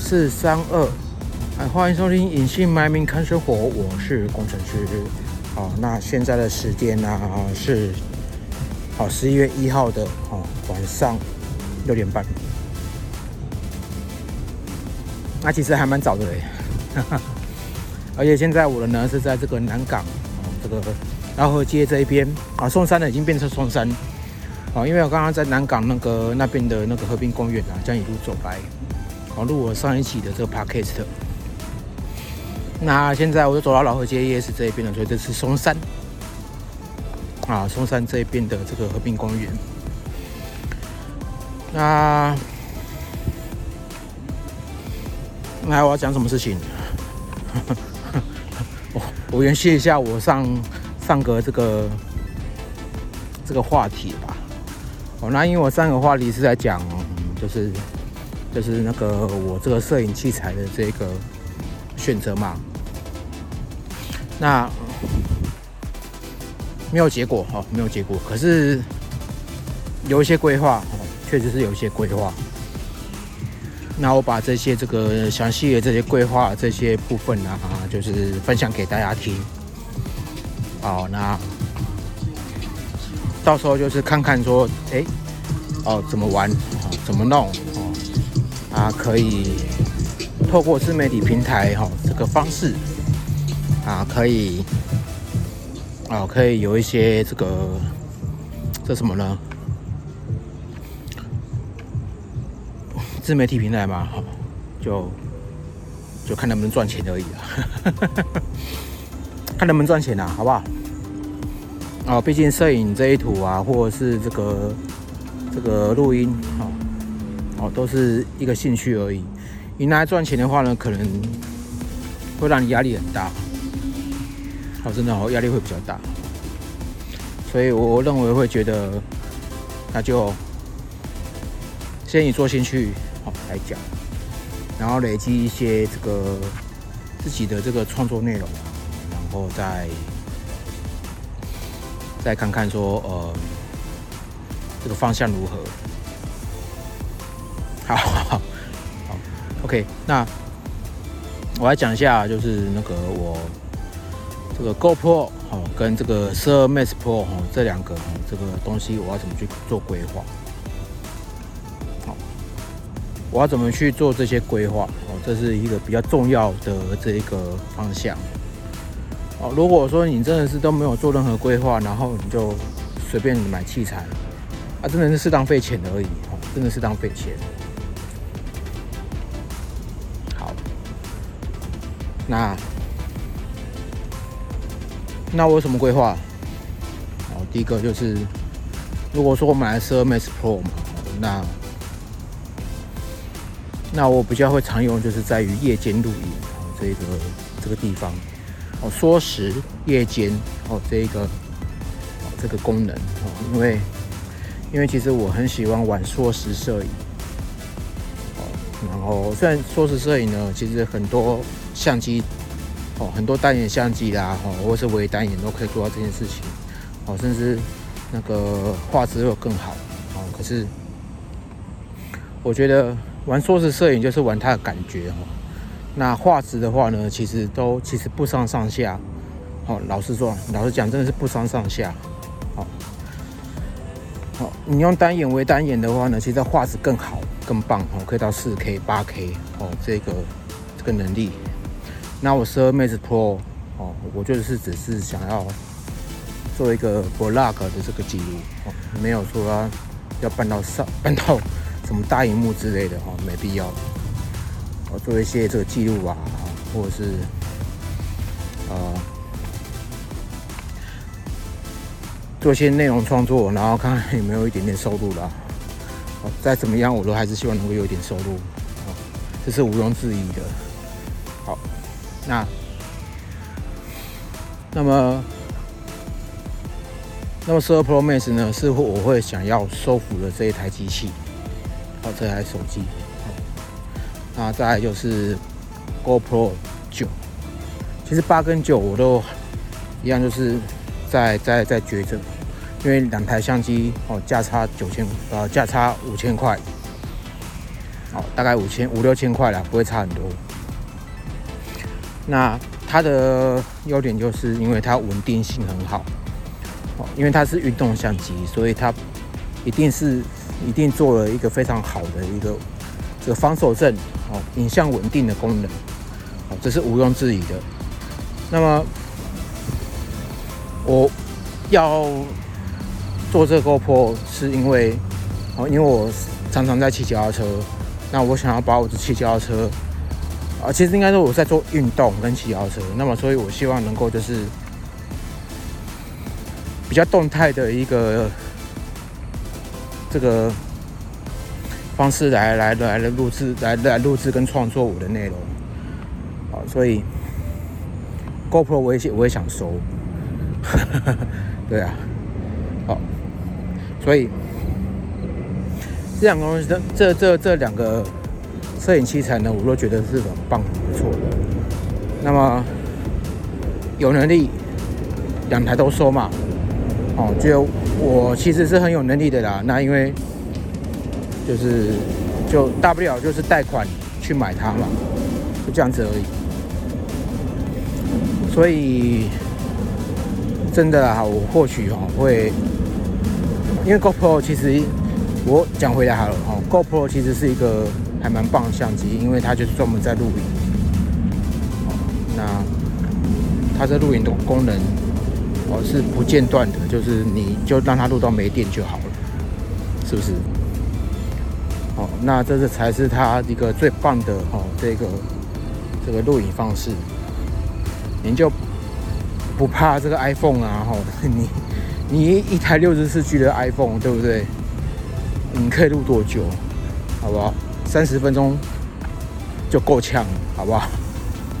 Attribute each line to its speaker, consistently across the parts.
Speaker 1: 四三二，哎，欢迎收听《隐姓埋名看生活》，我是工程师。好，那现在的时间呢是好十一月一号的哦晚上六点半。那其实还蛮早的嘞，而且现在我的呢是在这个南港哦，这个饶河街这一边啊，松山呢已经变成松山。哦，因为我刚刚在南港那个那边的那个河滨公园啊，这样一路走来，好，录我上一期的这个 podcast。那现在我就走到老河街夜市这一边了，所以这是松山啊，松山这一边的这个和平公园。那那我要讲什么事情？我我延续一下我上上个这个这个话题吧。哦，那因为我上个话题是在讲，就是就是那个我这个摄影器材的这个选择嘛，那没有结果哈，没有结果，可是有一些规划哦，确实是有一些规划。那我把这些这个详细的这些规划这些部分呢啊，就是分享给大家听。好，那。到时候就是看看说，哎，哦，怎么玩，怎么弄，啊，可以透过自媒体平台哈这个方式，啊，可以，啊，可以有一些这个，这什么呢？自媒体平台嘛，哈，就就看能不能赚钱而已啊，看能不能赚钱啊，好不好？哦，毕竟摄影这一图啊，或者是这个这个录音，啊哦，都是一个兴趣而已。你拿来赚钱的话呢，可能会让你压力很大。哦，真的哦，压力会比较大。所以我认为会觉得，那就先以做兴趣好来讲，然后累积一些这个自己的这个创作内容，然后再。再看看说，呃，这个方向如何？，OK。那我来讲一下，就是那个我这个 GoPro 哦，跟这个 Sir Max Pro 哦，这两个这个东西，我要怎么去做规划？好，我要怎么去做这些规划？哦，这是一个比较重要的这一个方向。哦，如果说你真的是都没有做任何规划，然后你就随便买器材，啊，真的是适当费钱而已，哦，真的是当费钱。那那我有什么规划？哦，第一个就是，如果说我买了十二 Max Pro 嘛，那那我比较会常用，就是在于夜间录影这个这个地方。哦，缩时夜间哦，这一个哦这个功能哦，因为因为其实我很喜欢玩缩时摄影哦，然后虽然缩时摄影呢，其实很多相机哦，很多单眼相机啦，哦，或是微单眼都可以做到这件事情哦，甚至那个画质会更好哦，可是我觉得玩缩时摄影就是玩它的感觉哦。那画质的话呢，其实都其实不相上下，哦，老实说，老实讲，真的是不相上下，好，好，你用单眼微单眼的话呢，其实画质更好，更棒，哦，可以到四 K、八 K，哦，这个这个能力。那我十二 Max Pro，哦，我就是只是想要做一个 vlog 的这个记录，哦，没有说要要搬到上 搬到什么大荧幕之类的，哦，没必要。我做一些这个记录啊，或者是呃做一些内容创作，然后看看有没有一点点收入啦。哦，再怎么样，我都还是希望能够有一点收入，哦，这是毋庸置疑的。好，那那么那么十二 Pro Max 呢，是我会想要收服的这一台机器，哦，这台手机。那再来就是 GoPro 九，其实八跟九我都一样，就是在在在抉择，因为两台相机哦价差九千呃价差五千块，哦，大概五千五六千块啦，不会差很多。那它的优点就是因为它稳定性很好，哦，因为它是运动相机，所以它一定是一定做了一个非常好的一个这个防守阵哦，影像稳定的功能，哦，这是毋庸置疑的。那么我要做这个 GoPro 是因为哦，因为我常常在骑脚踏车，那我想要把我的骑脚踏车。啊，其实应该说我在做运动跟骑脚车，那么所以我希望能够就是比较动态的一个这个方式来来来来录制来来录制跟创作我的内容。好，所以 GoPro 我也我也想收，对啊，好，所以这两个东西，这这这两个。摄影器材呢，我都觉得是很棒、很不错的。那么有能力两台都收嘛？哦，就我其实是很有能力的啦。那因为就是就大不了就是贷款去买它嘛，就这样子而已。所以真的啊，我或许哦会，因为 GoPro 其实我讲回来好了哦，GoPro 其实是一个。还蛮棒的相机，因为它就是专门在录影。那它这录影的功能哦是不间断的，就是你就让它录到没电就好了，是不是？哦，那这是才是它一个最棒的哦，这个这个录影方式。您就不怕这个 iPhone 啊？哈，你你一台六十四 G 的 iPhone，对不对？你可以录多久？好不好？三十分钟就够呛，好不好？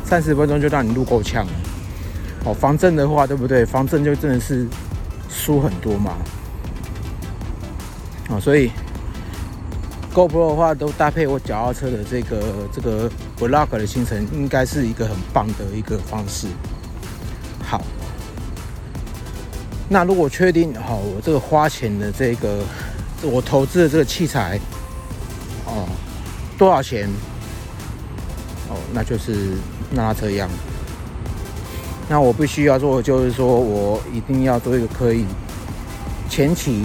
Speaker 1: 三十分钟就让你录够呛。哦，防震的话，对不对？防震就真的是输很多嘛。啊，所以 GoPro 的话都搭配我脚踏车的这个这个 Vlog 的行程，应该是一个很棒的一个方式。好，那如果确定好我这个花钱的这个我投资的这个器材，哦。多少钱？哦，那就是那这样。那我必须要做的就是说，我一定要做一个可以前期，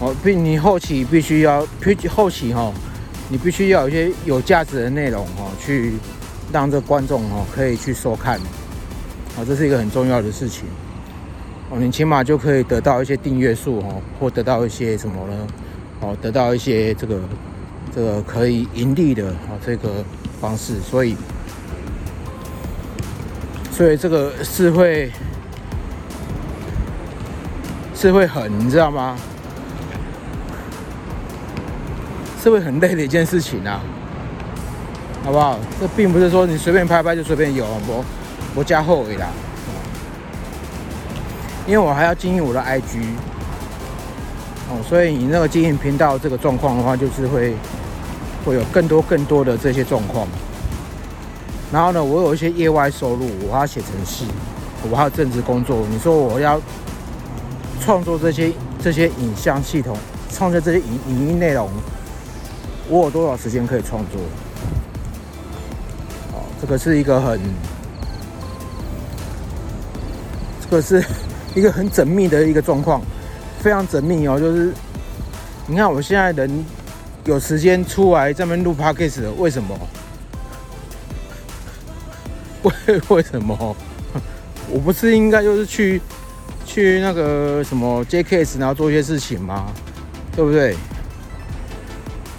Speaker 1: 哦，必你后期必须要，必后期哈，你必须要有一些有价值的内容哈，去让这观众哈可以去收看，哦，这是一个很重要的事情。哦，你起码就可以得到一些订阅数哦，或得到一些什么呢？哦，得到一些这个。这个可以盈利的啊，这个方式，所以，所以这个是会是会很，你知道吗？是会很累的一件事情啊，好不好？这并不是说你随便拍拍就随便有，我我加后尾啦，因为我还要经营我的 IG，哦，所以你那个经营频道这个状况的话，就是会。会有更多更多的这些状况，然后呢，我有一些业外收入，我要写程式，我还有正职工作。你说我要创作这些这些影像系统，创作这些影影音内容，我有多少时间可以创作？哦，这个是一个很，这个是 一个很缜密的一个状况，非常缜密哦。就是你看我现在人。有时间出来这边录 podcast 为什么？为为什么？我不是应该就是去去那个什么 JKS，然后做一些事情吗？对不对？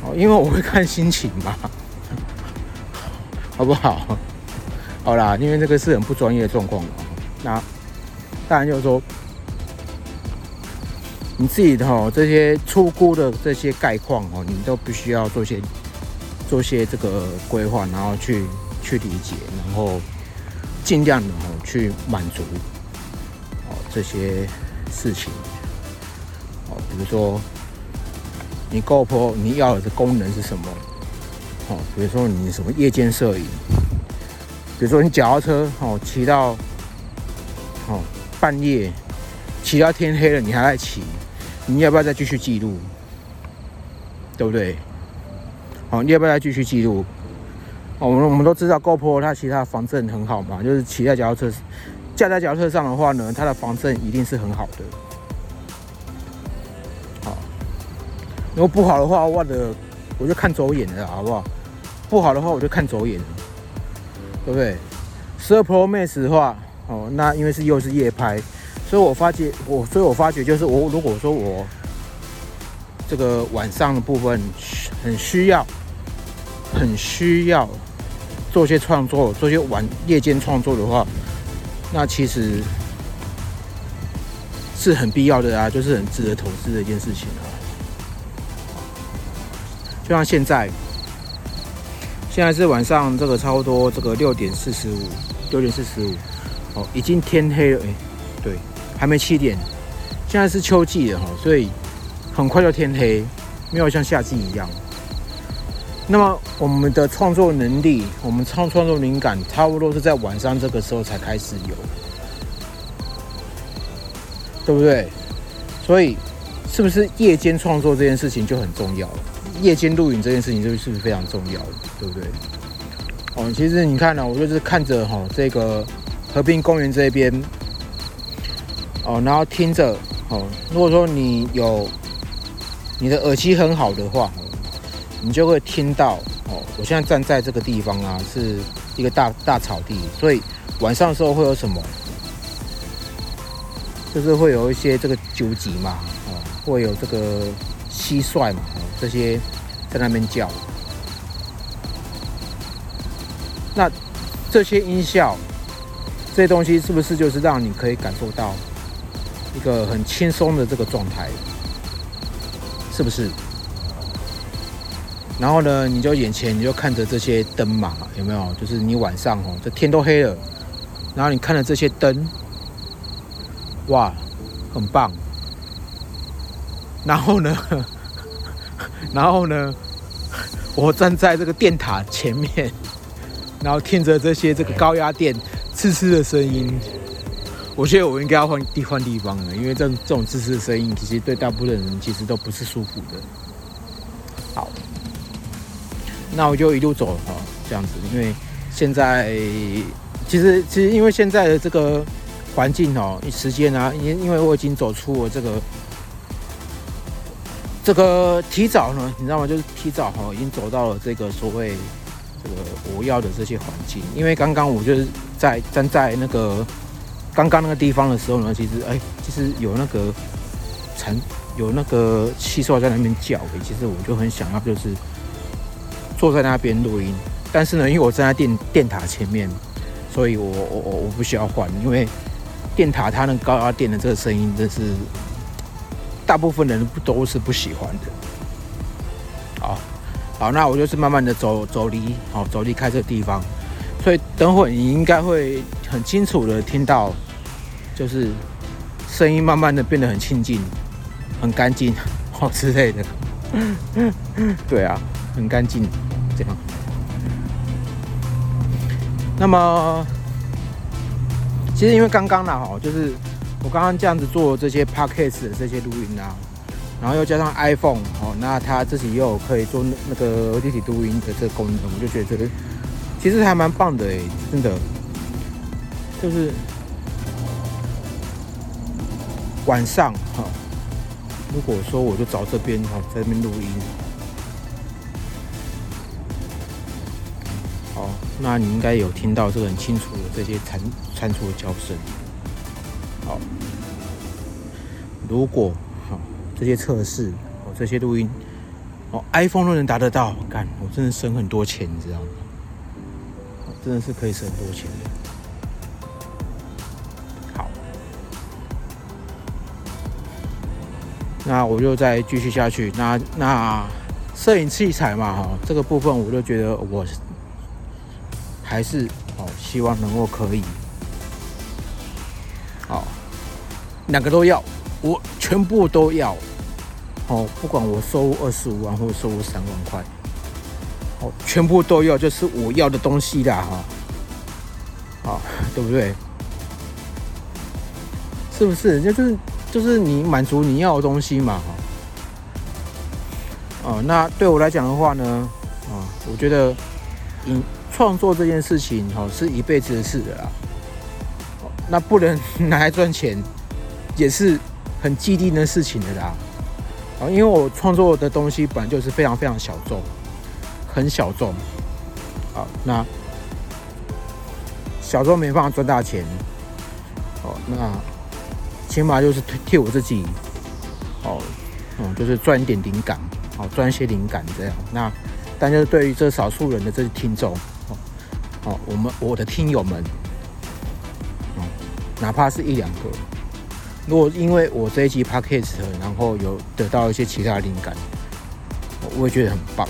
Speaker 1: 哦，因为我会看心情嘛，好不好？好啦，因为这个是很不专业的状况那当然就是说。你自己的哈这些出估的这些概况哦，你都必须要做些做些这个规划，然后去去理解，然后尽量的哦去满足哦这些事情哦，比如说你 GoPro 你要的功能是什么？哦，比如说你什么夜间摄影，比如说你脚踏车哦骑到哦半夜骑到天黑了，你还在骑。你要不要再继续记录？对不对？好，你要不要再继续记录？哦，我们我们都知道 GoPro 它其实它防震很好嘛，就是骑在脚踏车、架在脚踏车上的话呢，它的防震一定是很好的。好，如果不好的话，我的我就看走眼了，好不好？不好的话，我就看走眼了，对不对？十二 Pro Max 的话，哦，那因为是又是夜拍，所以我发觉我，所以我发觉就是我如果说我这个晚上的部分很需要，很需要。做些创作，做些晚夜间创作的话，那其实是很必要的啊，就是很值得投资的一件事情啊。就像现在，现在是晚上这个差不多这个六点四十五，六点四十五，哦，已经天黑了，哎，对，还没七点。现在是秋季了哈，所以很快就天黑，没有像夏季一样。那么我们的创作能力，我们创创作灵感，差不多是在晚上这个时候才开始有，对不对？所以，是不是夜间创作这件事情就很重要？夜间录影这件事情就是不是非常重要，对不对？哦，其实你看呢，我就是看着哈这个和平公园这边，哦，然后听着哦，如果说你有你的耳机很好的话。你就会听到哦，我现在站在这个地方啊，是一个大大草地，所以晚上的时候会有什么？就是会有一些这个九级嘛，哦，会有这个蟋蟀嘛，这些在那边叫。那这些音效，这些东西是不是就是让你可以感受到一个很轻松的这个状态？是不是？然后呢，你就眼前你就看着这些灯嘛，有没有？就是你晚上哦，这天都黑了，然后你看着这些灯，哇，很棒。然后呢，然后呢，我站在这个电塔前面，然后听着这些这个高压电呲呲的声音，我觉得我应该要换地换地方了，因为这这种自私的声音，其实对大部分人其实都不是舒服的。好。那我就一路走哈，这样子，因为现在其实其实因为现在的这个环境哦，时间啊，因因为我已经走出了这个这个提早呢，你知道吗？就是提早哈，已经走到了这个所谓这个我要的这些环境。因为刚刚我就是在站在那个刚刚那个地方的时候呢，其实哎，其实有那个蝉有那个蟋蟀在那边叫，其实我就很想要就是。坐在那边录音，但是呢，因为我站在电电塔前面，所以我我我我不需要换，因为电塔它那高压电的这个声音，真是大部分人不都是不喜欢的。好，好，那我就是慢慢的走走离，好走离开这个地方，所以等会你应该会很清楚的听到，就是声音慢慢的变得很清静、很干净，好 之类的。对啊，很干净。这样，那么其实因为刚刚呢，哈，就是我刚刚这样子做这些 podcast 的这些录音啊，然后又加上 iPhone 哦，那它自己又可以做那个立体录音的这个功能，我就觉得这个其实还蛮棒的哎，真的，就是晚上哈，如果说我就找这边哈，在这边录音。好那你应该有听到这个很清楚的这些蟾蟾蜍的叫声。好，如果哈这些测试哦这些录音哦 iPhone 都能达得到，干我真的省很多钱，你知道吗？真的是可以省很多钱的。好，那我就再继续下去。那那摄影器材嘛，哈，这个部分我就觉得我。还是哦，希望能够可以，好，两个都要，我全部都要，哦，不管我收入二十五万或者收入三万块，全部都要，就是我要的东西啦，哈，好，对不对？是不是？就是就是你满足你要的东西嘛，哈，哦，那对我来讲的话呢，啊，我觉得影创作这件事情哈是一辈子的事的啦。那不能拿来赚钱，也是很既定的事情的啦。啊，因为我创作的东西本来就是非常非常小众，很小众。好，那小众没办法赚大钱。哦，那起码就是替我自己，哦，嗯，就是赚一点灵感，哦，赚一些灵感这样。那但是对于这少数人的这些听众，哦，哦，我们我的听友们。哪怕是一两个，如果因为我这一集 podcast，然后有得到一些其他灵感，我也觉得很棒，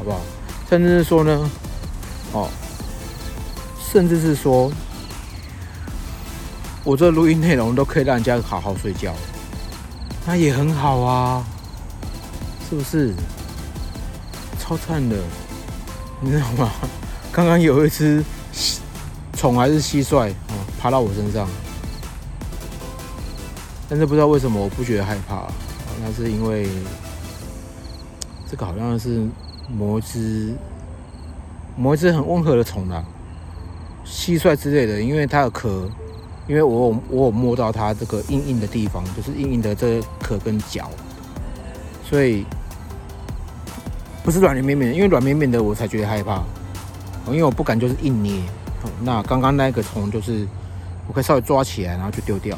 Speaker 1: 好不好？甚至是说呢，哦，甚至是说，我这录音内容都可以让人家好好睡觉，那也很好啊，是不是？超赞的，你知道吗？刚刚有一只虫还是蟋蟀啊？爬到我身上，但是不知道为什么我不觉得害怕，那是因为这个好像是某一只某一只很温和的虫啊，蟋蟀之类的，因为它的壳，因为我有我有摸到它这个硬硬的地方，就是硬硬的这壳跟脚，所以不是软绵绵的，因为软绵绵的我才觉得害怕，因为我不敢就是硬捏，那刚刚那个虫就是。我可以稍微抓起来，然后就丢掉，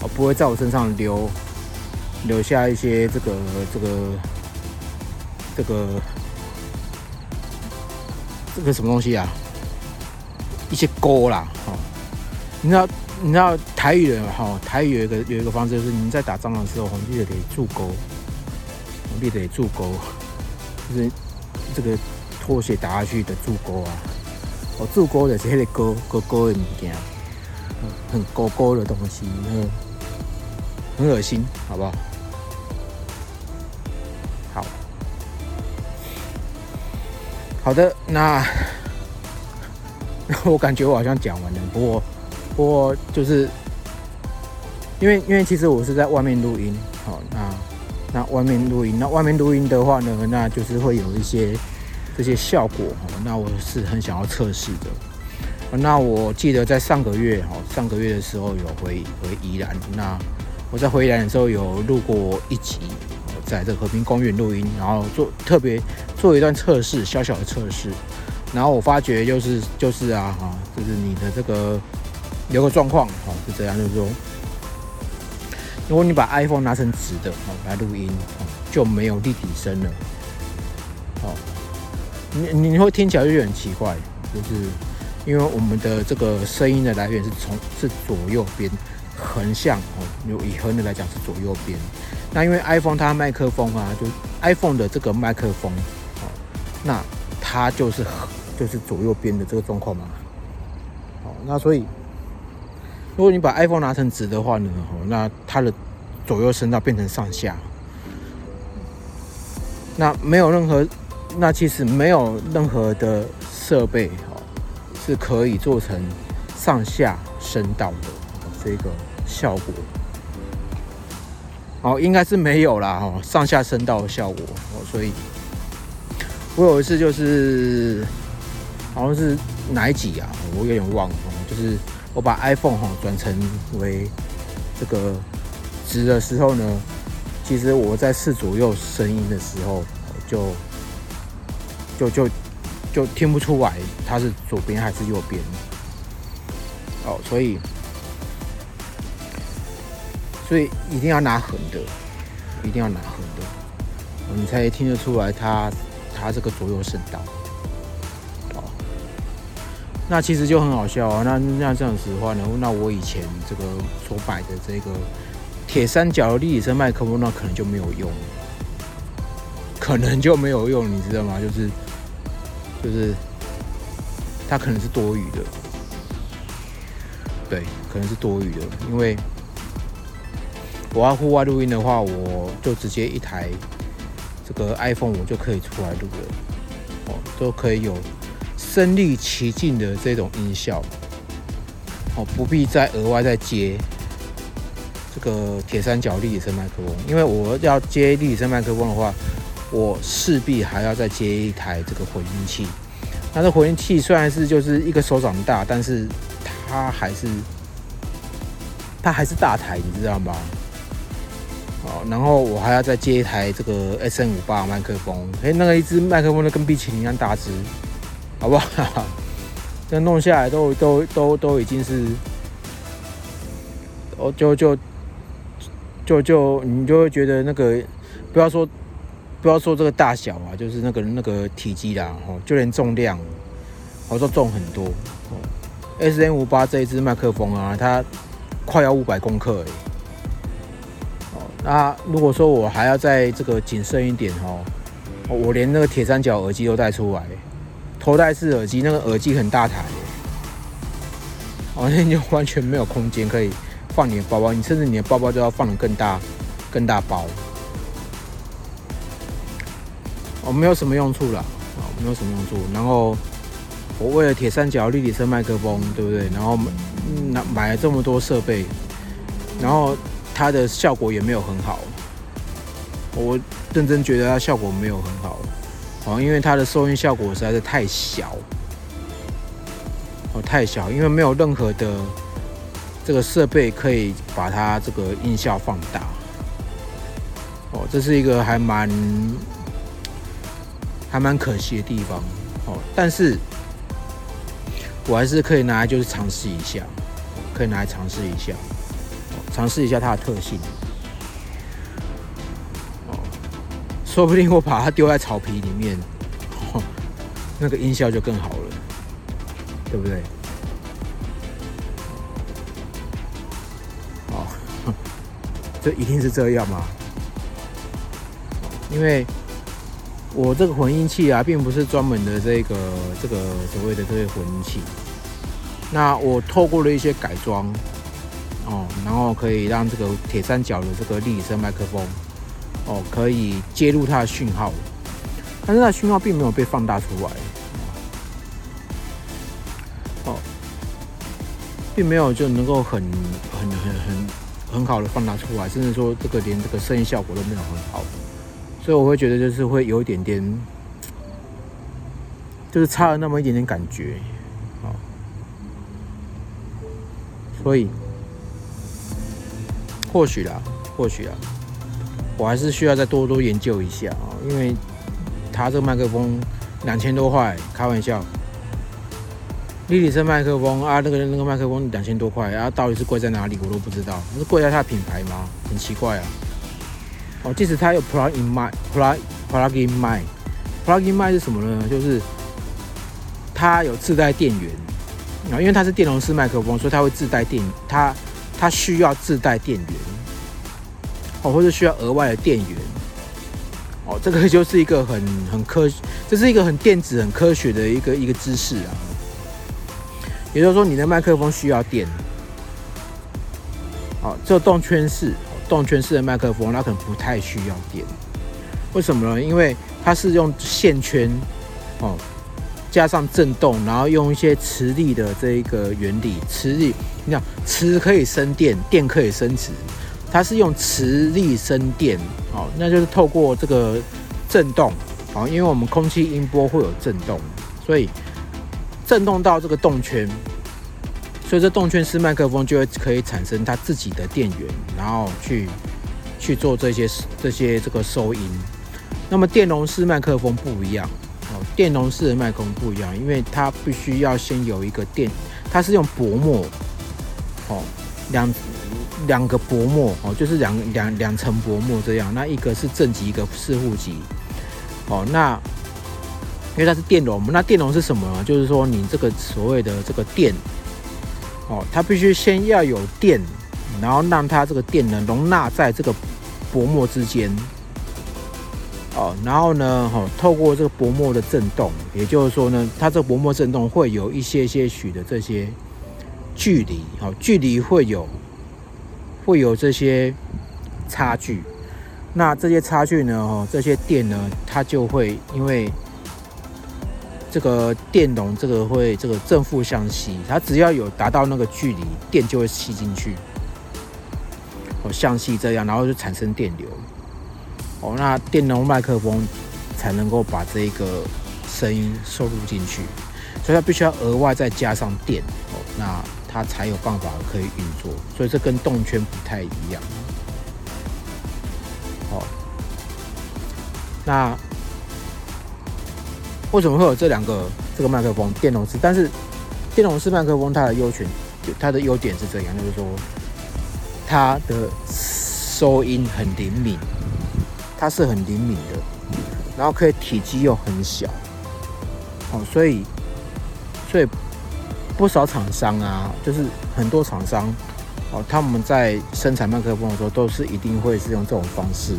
Speaker 1: 我，不会在我身上留留下一些这个这个这个这个什么东西啊？一些钩啦，哈，你知道你知道台语的哈？台语有一个有一个方式，就是你在打仗的时候，记得得助钩，记得得助钩，就是这个拖鞋打下去的助钩啊，哦，助钩的是那个钩钩钩的物件。很钩钩的东西，很很恶心，好不？好，好的，那 我感觉我好像讲完了，不过不过就是因为因为其实我是在外面录音，好，那那外面录音，那外面录音的话呢，那就是会有一些这些效果，那我是很想要测试的。那我记得在上个月哈，上个月的时候有回回宜兰。那我在回宜兰的时候有录过一集，在这和平公园录音，然后做特别做一段测试，小小的测试。然后我发觉就是就是啊哈，就是你的这个有个状况哈，是这样，就是说，如果你把 iPhone 拿成直的哦来录音，就没有立体声了。哦，你你会听起来就很奇怪，就是。因为我们的这个声音的来源是从是左右边横向哦，有以横的来讲是左右边。那因为 iPhone 它麦克风啊，就 iPhone 的这个麦克风哦，那它就是就是左右边的这个状况嘛。好，那所以如果你把 iPhone 拿成直的话呢，哦，那它的左右声道变成上下，那没有任何，那其实没有任何的设备哦。是可以做成上下声道的这个效果，哦，应该是没有啦，哦，上下声道的效果哦，所以我有一次就是好像是哪一集啊，我有点忘了，就是我把 iPhone 哈转成为这个直的时候呢，其实我在试左右声音的时候就就就。就听不出来它是左边还是右边哦，所以所以一定要拿横的，一定要拿横的，你才听得出来它它这个左右声道哦。那其实就很好笑啊，那那这样子的话呢，那我以前这个所摆的这个铁三角立体声麦克风，那可能就没有用，可能就没有用，你知道吗？就是。就是它可能是多余的，对，可能是多余的，因为我要户外录音的话，我就直接一台这个 iPhone 我就可以出来录了，哦，都可以有身临其境的这种音效，哦，不必再额外再接这个铁三角立体声麦克风，因为我要接立体声麦克风的话，我势必还要再接一台这个混音器。那这混音器虽然是就是一个手掌大，但是它还是它还是大台，你知道吗？然后我还要再接一台这个 S N 五八麦克风，哎，那个一只麦克风都跟冰淇淋一样大只，好不好？这弄下来都都都都已经是，哦，就就就就你就会觉得那个不要说。不要说这个大小啊，就是那个那个体积啦，哦，就连重量，我说重很多。S N 五八这一支麦克风啊，它快要五百公克哎。那如果说我还要再这个谨慎一点哦，我连那个铁三角耳机都带出来，头戴式耳机，那个耳机很大台，哦，那就完全没有空间可以放你的包包，你甚至你的包包都要放的更大，更大包。哦，没有什么用处了，啊，没有什么用处。然后我为了铁三角立体声麦克风，对不对？然后买买了这么多设备，然后它的效果也没有很好。我认真觉得它效果没有很好，哦，因为它的收音效果实在是太小，哦，太小，因为没有任何的这个设备可以把它这个音效放大。哦，这是一个还蛮。还蛮可惜的地方哦，但是我还是可以拿来就是尝试一下，可以拿来尝试一下，尝试一下它的特性哦，说不定我把它丢在草皮里面，那个音效就更好了，对不对？哦，这一定是这样吗？因为。我这个混音器啊，并不是专门的这个这个所谓的这些混音器。那我透过了一些改装，哦，然后可以让这个铁三角的这个立体声麦克风，哦，可以接入它的讯号，但是它的讯号并没有被放大出来，哦，并没有就能够很很很很很好的放大出来，甚至说这个连这个声音效果都没有很好。所以我会觉得就是会有一点点，就是差了那么一点点感觉，哦，所以或许啦，或许啦，我还是需要再多多研究一下啊，因为它这个麦克风两千多块，开玩笑，立体声麦克风啊，那个那个麦克风两千多块啊，到底是贵在哪里，我都不知道，是贵在它的品牌吗？很奇怪啊。哦，即使它有 plug in mic，plug plug in mic，plug in mic 是什么呢？就是它有自带电源啊，因为它是电容式麦克风，所以它会自带电，它它需要自带电源哦，或者需要额外的电源哦，这个就是一个很很科，这是一个很电子、很科学的一个一个知识啊。也就是说，你的麦克风需要电，哦，这动圈式。动圈式的麦克风，它可能不太需要电，为什么呢？因为它是用线圈哦，加上震动，然后用一些磁力的这一个原理，磁力，你想磁可以生电，电可以生磁，它是用磁力生电，哦，那就是透过这个震动，哦，因为我们空气音波会有震动，所以震动到这个动圈。所以这动圈式麦克风就会可以产生它自己的电源，然后去去做这些这些这个收音。那么电容式麦克风不一样，电容式的麦克风不一样，因为它必须要先有一个电，它是用薄膜哦，两两个薄膜哦，就是两两两层薄膜这样。那一个是正极，一个是负极哦。那因为它是电容，那电容是什么呢？就是说你这个所谓的这个电。哦，它必须先要有电，然后让它这个电能容纳在这个薄膜之间。哦，然后呢，哈，透过这个薄膜的震动，也就是说呢，它这个薄膜震动会有一些些许的这些距离，哦，距离会有会有这些差距。那这些差距呢，哈，这些电呢，它就会因为。这个电容这个会这个正负相吸，它只要有达到那个距离，电就会吸进去，哦，相吸这样，然后就产生电流，哦，那电容麦克风才能够把这个声音收录进去，所以它必须要额外再加上电哦，那它才有办法可以运作，所以这跟动圈不太一样。哦，那为什么会有这两个这个麦克风电容式？但是电容式麦克风它的优权，它的优点是这样，就是说它的收音很灵敏。它是很灵敏的，然后可以体积又很小，哦，所以，所以不少厂商啊，就是很多厂商，哦，他们在生产麦克风的时候，都是一定会是用这种方式，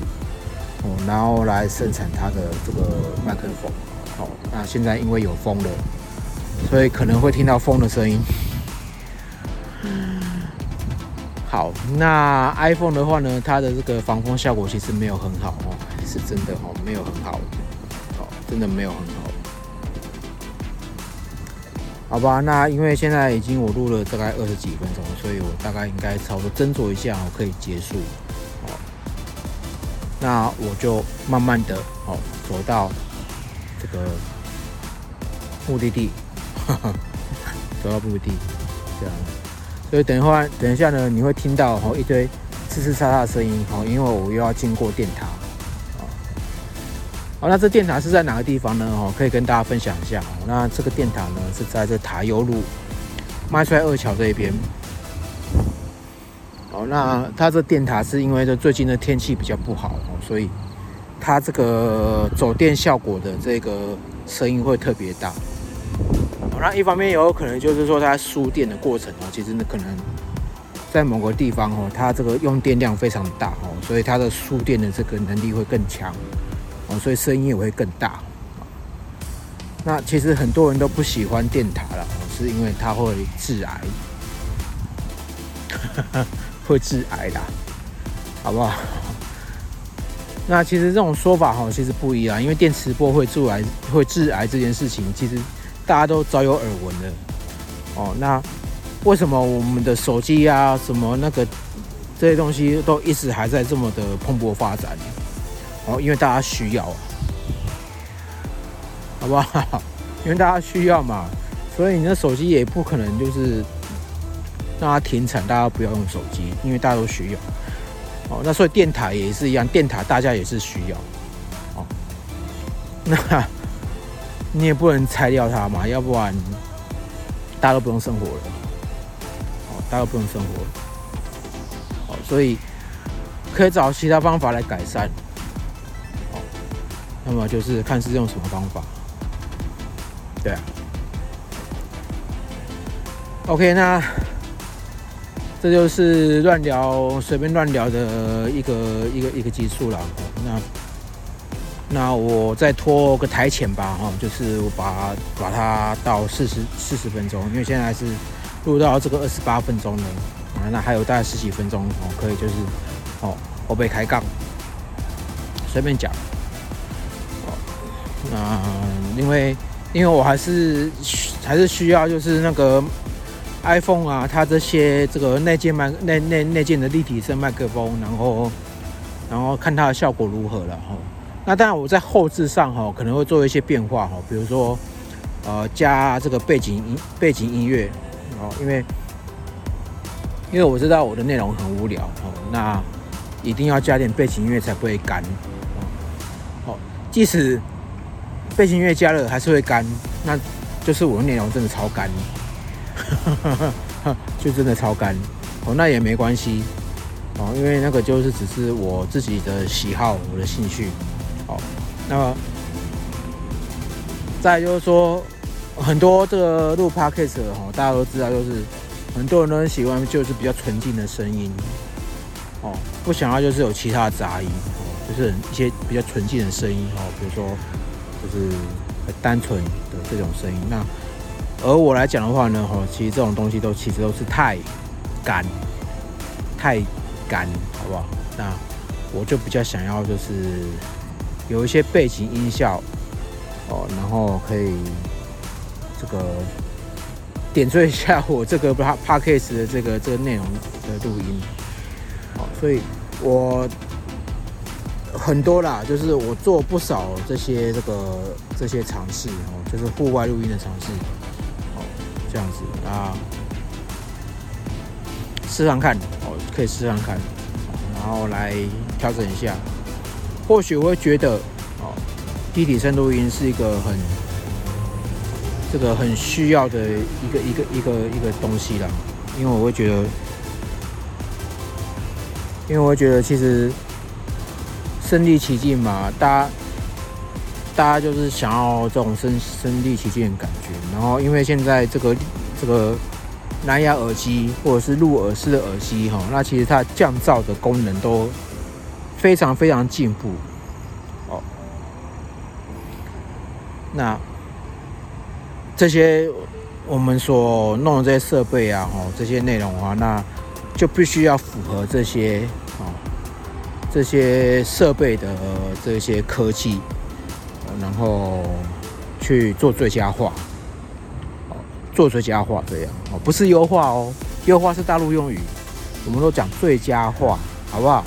Speaker 1: 哦，然后来生产它的这个麦克风，哦，那现在因为有风了，所以可能会听到风的声音。好，那 iPhone 的话呢，它的这个防风效果其实没有很好哦，是真的哦，没有很好，哦，真的没有很好。好吧，那因为现在已经我录了大概二十几分钟，所以我大概应该差不多斟酌一下哦，可以结束。哦，那我就慢慢的哦走到这个目的地，走到目的地，这样。所以等一会儿，等一下呢，你会听到哦一堆呲呲沙沙的声音哦，因为我又要经过电塔哦。好，那这电塔是在哪个地方呢？哦，可以跟大家分享一下。那这个电塔呢是在这塔悠路麦帅二桥这一边。哦，那它这电塔是因为这最近的天气比较不好，所以它这个走电效果的这个声音会特别大。那一方面也有可能就是说，它输电的过程哦，其实呢可能在某个地方哦，它这个用电量非常大哦，所以它的输电的这个能力会更强哦，所以声音也会更大。那其实很多人都不喜欢电塔了，是因为它会致癌，会致癌的，好不好？那其实这种说法哈，其实不一样，因为电磁波会致癌，会致癌这件事情，其实。大家都早有耳闻了，哦，那为什么我们的手机啊，什么那个这些东西都一直还在这么的蓬勃发展？哦，因为大家需要，好不好？因为大家需要嘛，所以你的手机也不可能就是让它停产，大家不要用手机，因为大家都需要。哦，那所以电塔也是一样，电塔大家也是需要。哦，那。你也不能拆掉它嘛，要不然大家都不用生活了。哦，大家都不用生活了。哦，所以可以找其他方法来改善。哦，那么就是看是用什么方法。对啊。OK，那这就是乱聊、随便乱聊的一个一个一个基础了。那。那我再拖个台前吧，哈，就是我把把它到四十四十分钟，因为现在是录到这个二十八分钟了，啊，那还有大概十几分钟哦，可以就是哦，我被开杠，随便讲，哦，那因为因为我还是还是需要就是那个 iPhone 啊，它这些这个内建麦内内内建的立体声麦克风，然后然后看它的效果如何了，哈。那当然，我在后置上哈可能会做一些变化哈，比如说，呃，加这个背景音背景音乐哦，因为因为我知道我的内容很无聊哦，那一定要加点背景音乐才不会干哦。好即使背景音乐加了还是会干，那就是我的内容真的超干，就真的超干哦，那也没关系哦，因为那个就是只是我自己的喜好，我的兴趣。那么再就是说，很多这个录 podcast 哈，大家都知道，就是很多人都很喜欢，就是比较纯净的声音，哦，不想要就是有其他杂音，就是一些比较纯净的声音，哦，比如说就是很单纯的这种声音。那而我来讲的话呢，哈，其实这种东西都其实都是太干，太干，好不好？那我就比较想要就是。有一些背景音效哦，然后可以这个点缀一下我这个 pa p a c k a s e 的这个这个内容的录音，好，所以我很多啦，就是我做不少这些这个这些尝试哦，就是户外录音的尝试哦，这样子。啊，试看看哦，可以试看看，然后来调整一下，或许我会觉得哦，低体声录音是一个很这个很需要的一个一个一个一个东西啦，因为我会觉得，因为我会觉得其实。身临其境嘛，大家大家就是想要这种身身临其境的感觉。然后，因为现在这个这个蓝牙耳机或者是入耳式的耳机哈，那其实它降噪的功能都非常非常进步。哦，那这些我们所弄的这些设备啊，哦，这些内容啊，那就必须要符合这些啊。这些设备的这些科技，然后去做最佳化，做最佳化这样哦，不是优化哦，优化是大陆用语，我们都讲最佳化，好不好？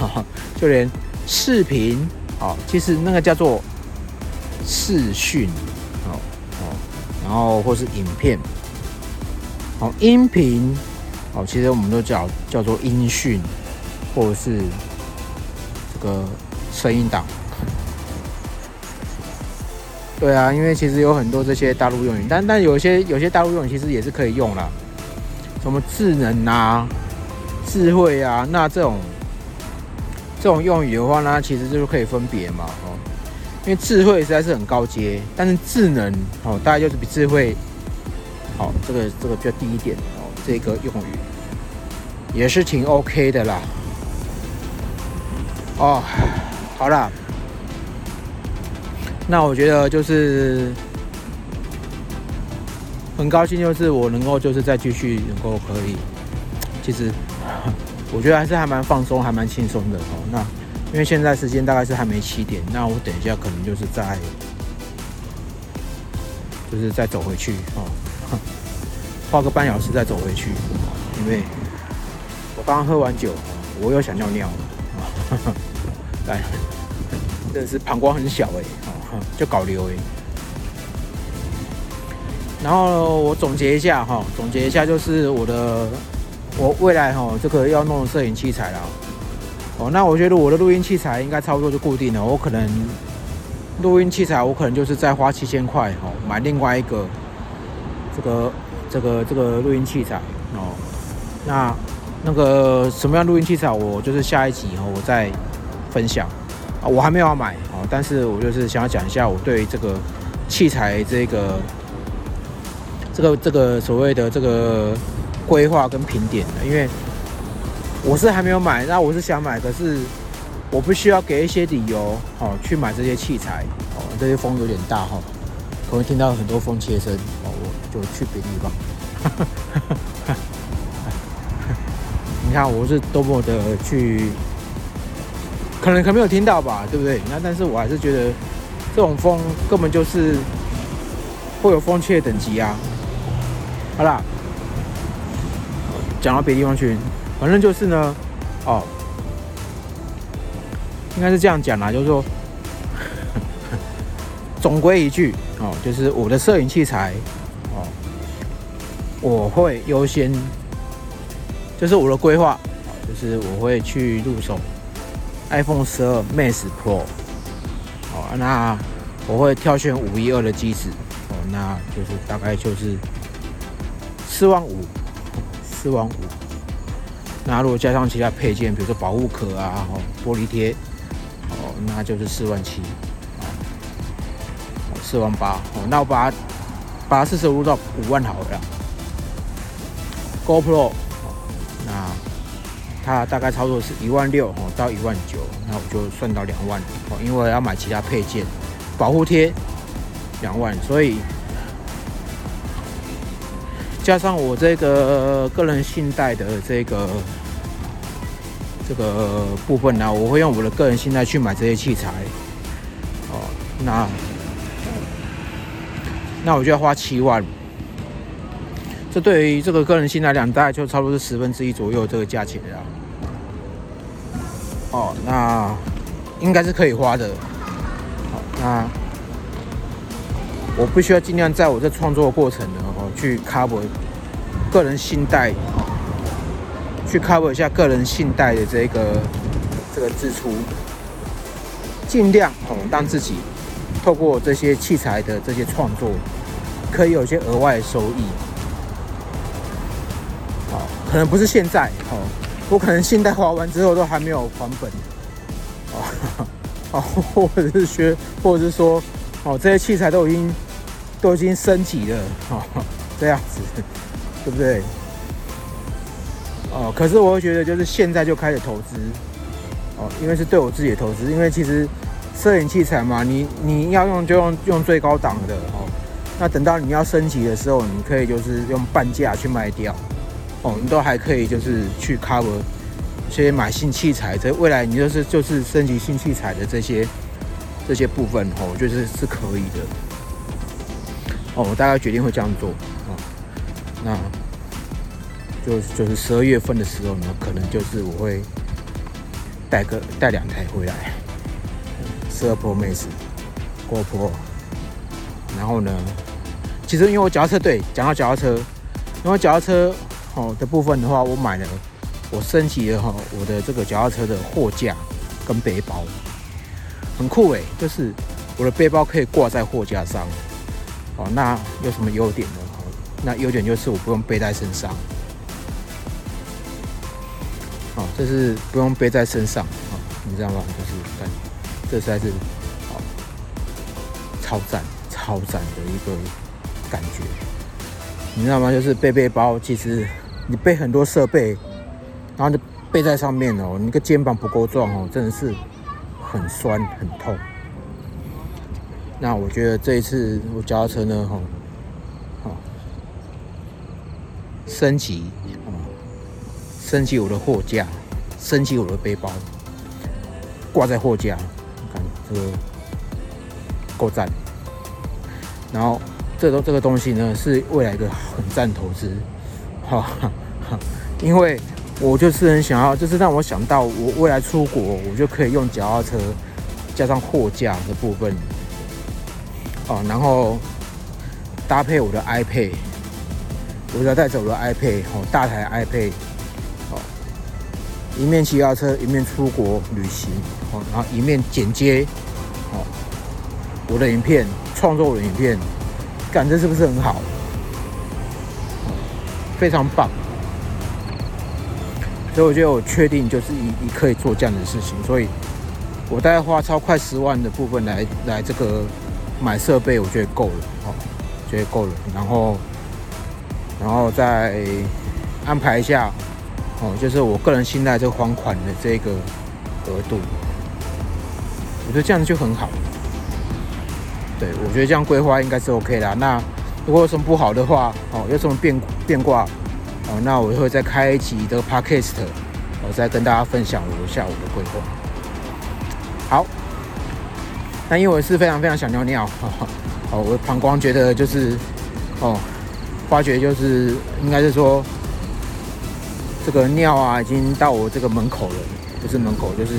Speaker 1: 就连视频哦，其实那个叫做视讯哦哦，然后或是影片，哦，音频哦，其实我们都叫叫做音讯。或者是这个声音档，对啊，因为其实有很多这些大陆用语，但但有些有些大陆用语其实也是可以用了，什么智能啊、智慧啊，那这种这种用语的话呢，其实就是可以分别嘛，哦，因为智慧实在是很高阶，但是智能哦，大概就是比智慧好，这个这个比较低一点哦，这个用语。也是挺 OK 的啦。哦，好了，那我觉得就是很高兴，就是我能够就是再继续能够可以，其实我觉得还是还蛮放松，还蛮轻松的哦。那因为现在时间大概是还没七点，那我等一下可能就是在就是再走回去哦，花个半小时再走回去，因为我刚刚喝完酒，我又想尿尿了。哎，真的是膀胱很小哎，就搞流哎。然后我总结一下哈，总结一下就是我的我未来哈这个要弄摄影器材啦。哦，那我觉得我的录音器材应该差不多就固定了。我可能录音器材我可能就是再花七千块哦买另外一个这个这个这个录音器材哦。那那个什么样录音器材，我就是下一集哦我再。分享啊，我还没有要买哦，但是我就是想要讲一下我对这个器材这个这个这个所谓的这个规划跟评点的，因为我是还没有买，那我是想买，可是我不需要给一些理由哦去买这些器材哦，这些风有点大哈，可能听到很多风切声哦，我就去别地方。你看我是多么的去。可能可能没有听到吧，对不对？那但是我还是觉得这种风根本就是会有风切等级啊。好啦，讲到别地方去，反正就是呢，哦，应该是这样讲啦，就是说，总归一句哦，就是我的摄影器材哦，我会优先，就是我的规划，就是我会去入手。iPhone 十二 Max Pro，哦，那我会挑选五一二的机子，哦，那就是大概就是四万五，四万五。那如果加上其他配件，比如说保护壳啊，哦，玻璃贴，哦，那就是四万七，哦，四万八，哦，那我把它把它四舍五入到五万好了。GoPro 那。它大概操作是一万六哦到一万九，那我就算到两万哦，因为要买其他配件，保护贴两万，所以加上我这个个人信贷的这个这个部分呢，我会用我的个人信贷去买这些器材哦，那那我就要花七万，这对于这个个人信贷量大概就差不多是十分之一左右这个价钱了。哦，那应该是可以花的。好，那我必须要尽量在我这创作过程呢，去 cover 个人信贷，去 cover 一下个人信贷的这个这个支出，尽量哦让自己透过这些器材的这些创作，可以有些额外收益。好，可能不是现在，哦。我可能信贷还完之后都还没有还本，哦，或者是学，或者是说，哦，这些器材都已经都已经升级了，哦，这样子，对不对？哦，可是我会觉得就是现在就开始投资，哦，因为是对我自己的投资，因为其实摄影器材嘛，你你要用就用用最高档的，哦，那等到你要升级的时候，你可以就是用半价去卖掉。哦，你都还可以，就是去 cover 些买新器材，这未来你就是就是升级新器材的这些这些部分哦，我觉得是可以的。哦，我大概决定会这样做。那就就是十二月份的时候呢，可能就是我会带个带两台回来，十二 Pro Max、GoPro。然后呢，其实因为我脚踏车，对，讲到脚踏车，因为脚踏车。哦的部分的话，我买了，我升级了哈，我的这个脚踏车的货架跟背包，很酷诶，就是我的背包可以挂在货架上，哦，那有什么优点呢？那优点就是我不用背在身上，哦，这是不用背在身上，啊，你知道吗？就是感，这实在是，哦，超赞超赞的一个感觉，你知道吗？就是背背包其实。你背很多设备，然后就背在上面哦，你个肩膀不够壮哦，真的是很酸很痛。那我觉得这一次我脚踏车呢，哈，好，升级，哦，升级我的货架，升级我的背包，挂在货架，看这个够赞。然后这都这个东西呢，是未来一个很赞投资。哈，因为我就是很想要，就是让我想到我未来出国，我就可以用脚踏车加上货架的部分，哦，然后搭配我的 iPad，我只要带走了 iPad，哦，大台 iPad，哦，一面骑脚车，一面出国旅行，哦，然后一面剪接，哦，我的影片，创作我的影片，感觉是不是很好？非常棒，所以我觉得我确定就是一一可以做这样的事情，所以我大概花超快十万的部分来来这个买设备，我觉得够了，哦，觉得够了，然后然后再安排一下，哦，就是我个人信贷这个还款的这个额度，我觉得这样就很好，对我觉得这样规划应该是 OK 的，那。如果有什么不好的话，哦，有什么变变卦，哦，那我会再开一集的 podcast，我再跟大家分享我下午的规划。好，那因为我是非常非常想尿尿，哦，我膀胱觉得就是，哦，发觉就是应该是说，这个尿啊已经到我这个门口了，不是门口就是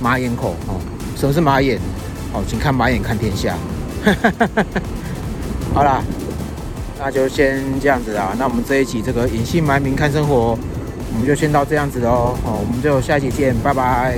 Speaker 1: 马眼口哦。什么是马眼？哦，请看马眼看天下。好啦，那就先这样子啊。那我们这一集这个隐姓埋名看生活，我们就先到这样子喽。好，我们就下期见，拜拜。